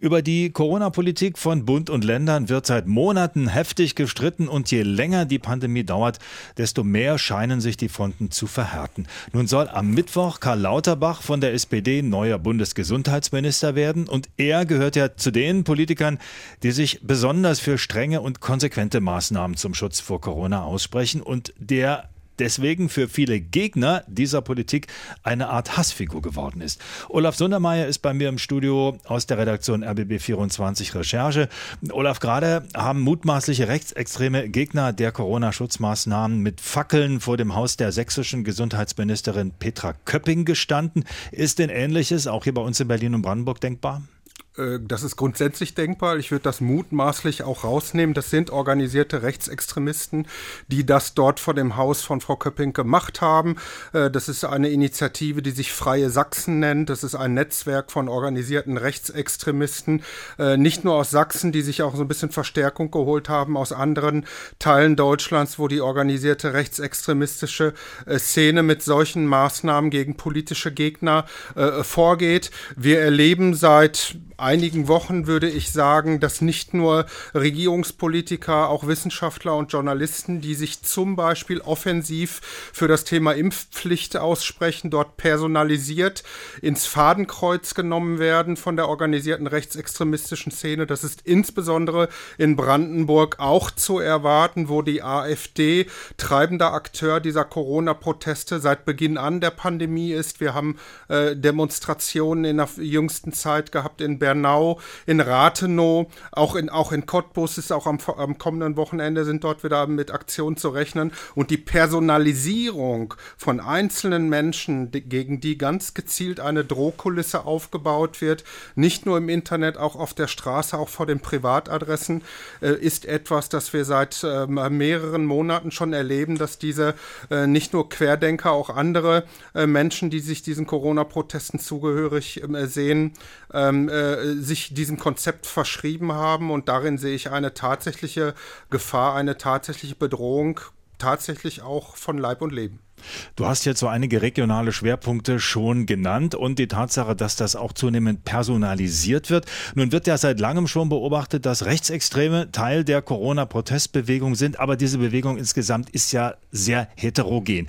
Über die Corona-Politik von Bund und Ländern wird seit Monaten heftig gestritten und je länger die Pandemie dauert, desto mehr scheinen sich die Fronten zu verhärten. Nun soll am Mittwoch Karl Lauterbach von der SPD neuer Bundesgesundheitsminister werden und er gehört ja zu den Politikern, die sich besonders für strenge und konsequente Maßnahmen zum Schutz vor Corona aussprechen und der deswegen für viele Gegner dieser Politik eine Art Hassfigur geworden ist. Olaf Sundermeier ist bei mir im Studio aus der Redaktion RBB24 Recherche. Olaf, gerade haben mutmaßliche rechtsextreme Gegner der Corona-Schutzmaßnahmen mit Fackeln vor dem Haus der sächsischen Gesundheitsministerin Petra Köpping gestanden. Ist denn Ähnliches auch hier bei uns in Berlin und Brandenburg denkbar? Äh, das ist grundsätzlich denkbar. Ich würde das mutmaßlich auch rausnehmen. Das sind organisierte Rechtsextremisten, die das dort vor dem Haus von Frau Köpping gemacht haben. Äh, das ist eine Initiative, die sich Freie Sachsen nennt. Das ist ein Netzwerk von organisierten Rechtsextremisten, äh, nicht nur aus Sachsen, die sich auch so ein bisschen Verstärkung geholt haben aus anderen Teilen Deutschlands, wo die organisierte rechtsextremistische Szene mit solchen Maßnahmen gegen politische Gegner vorgeht. Wir erleben seit einigen Wochen würde ich sagen, dass nicht nur Regierungspolitiker, auch Wissenschaftler und Journalisten, die sich zum Beispiel offensiv für das Thema Impfpflicht aussprechen, dort personalisiert ins Fadenkreuz genommen werden von der organisierten rechtsextremistischen Szene. Das ist insbesondere in Brandenburg auch zu erwarten, wo die AfD treibender Akteur dieser Corona-Proteste seit Beginn an der Pandemie ist. Wir haben äh, Demonstrationen in der jüngsten Zeit gehabt in Berlin Bernau, in Rathenow, auch in, auch in Cottbus ist auch am, am kommenden Wochenende sind dort wieder mit Aktionen zu rechnen. Und die Personalisierung von einzelnen Menschen, die, gegen die ganz gezielt eine Drohkulisse aufgebaut wird, nicht nur im Internet, auch auf der Straße, auch vor den Privatadressen, äh, ist etwas, das wir seit äh, mehreren Monaten schon erleben, dass diese äh, nicht nur Querdenker, auch andere äh, Menschen, die sich diesen Corona-Protesten zugehörig ähm, sehen, ähm, äh, sich diesem Konzept verschrieben haben und darin sehe ich eine tatsächliche Gefahr, eine tatsächliche Bedrohung, tatsächlich auch von Leib und Leben. Du hast jetzt so einige regionale Schwerpunkte schon genannt und die Tatsache, dass das auch zunehmend personalisiert wird. Nun wird ja seit langem schon beobachtet, dass Rechtsextreme Teil der Corona-Protestbewegung sind, aber diese Bewegung insgesamt ist ja sehr heterogen.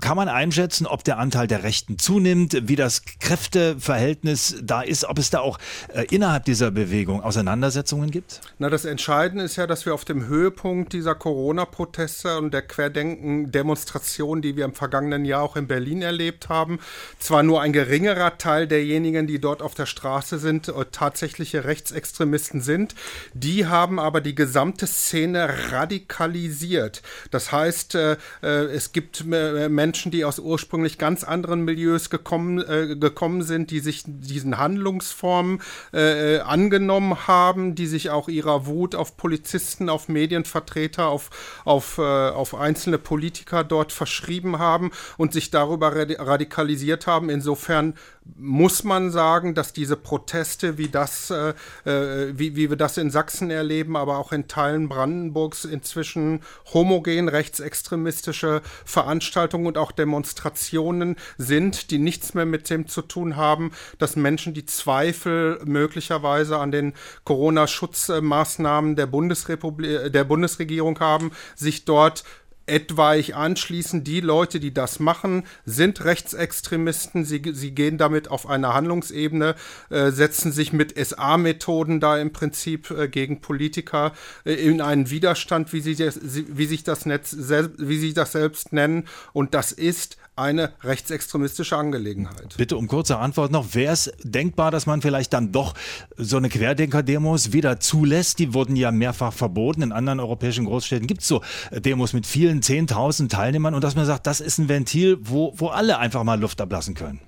Kann man einschätzen, ob der Anteil der Rechten zunimmt, wie das Kräfteverhältnis da ist, ob es da auch äh, innerhalb dieser Bewegung Auseinandersetzungen gibt? Na, das Entscheidende ist ja, dass wir auf dem Höhepunkt dieser Corona-Proteste und der Querdenken-Demonstration, die wir wir im vergangenen Jahr auch in Berlin erlebt haben. Zwar nur ein geringerer Teil derjenigen, die dort auf der Straße sind, äh, tatsächliche Rechtsextremisten sind. Die haben aber die gesamte Szene radikalisiert. Das heißt, äh, äh, es gibt Menschen, die aus ursprünglich ganz anderen Milieus gekommen, gekommen sind, die sich diesen Handlungsformen angenommen haben, die sich auch ihrer Wut auf Polizisten, auf Medienvertreter, auf, auf, auf einzelne Politiker dort verschrieben haben und sich darüber radikalisiert haben. Insofern muss man sagen, dass diese Proteste, wie das, äh, äh, wie, wie wir das in Sachsen erleben, aber auch in Teilen Brandenburgs inzwischen homogen rechtsextremistische Veranstaltungen und auch Demonstrationen sind, die nichts mehr mit dem zu tun haben, dass Menschen, die Zweifel möglicherweise an den Corona-Schutzmaßnahmen der der Bundesregierung haben, sich dort etwaig anschließen. Die Leute, die das machen, sind Rechtsextremisten. Sie, sie gehen damit auf eine Handlungsebene, äh, setzen sich mit SA-Methoden da im Prinzip äh, gegen Politiker äh, in einen Widerstand, wie sie, wie sich das Netz, wie sie das selbst nennen. Und das ist eine rechtsextremistische Angelegenheit. Bitte um kurze Antwort noch. Wäre es denkbar, dass man vielleicht dann doch so eine Querdenker-Demos wieder zulässt? Die wurden ja mehrfach verboten. In anderen europäischen Großstädten gibt es so Demos mit vielen 10.000 Teilnehmern und dass man sagt, das ist ein Ventil, wo, wo alle einfach mal Luft ablassen können.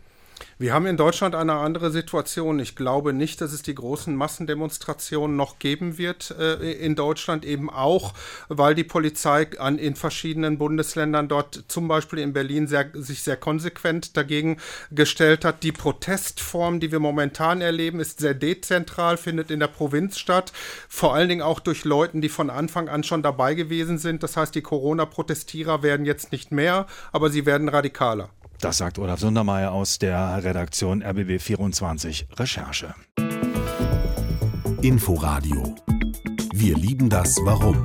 Wir haben in Deutschland eine andere Situation. Ich glaube nicht, dass es die großen Massendemonstrationen noch geben wird äh, in Deutschland, eben auch, weil die Polizei an, in verschiedenen Bundesländern dort, zum Beispiel in Berlin, sehr, sich sehr konsequent dagegen gestellt hat. Die Protestform, die wir momentan erleben, ist sehr dezentral, findet in der Provinz statt, vor allen Dingen auch durch Leuten, die von Anfang an schon dabei gewesen sind. Das heißt, die Corona-Protestierer werden jetzt nicht mehr, aber sie werden radikaler. Das sagt Olaf Sundermeier aus der Redaktion RBB 24 Recherche. Inforadio. Wir lieben das Warum.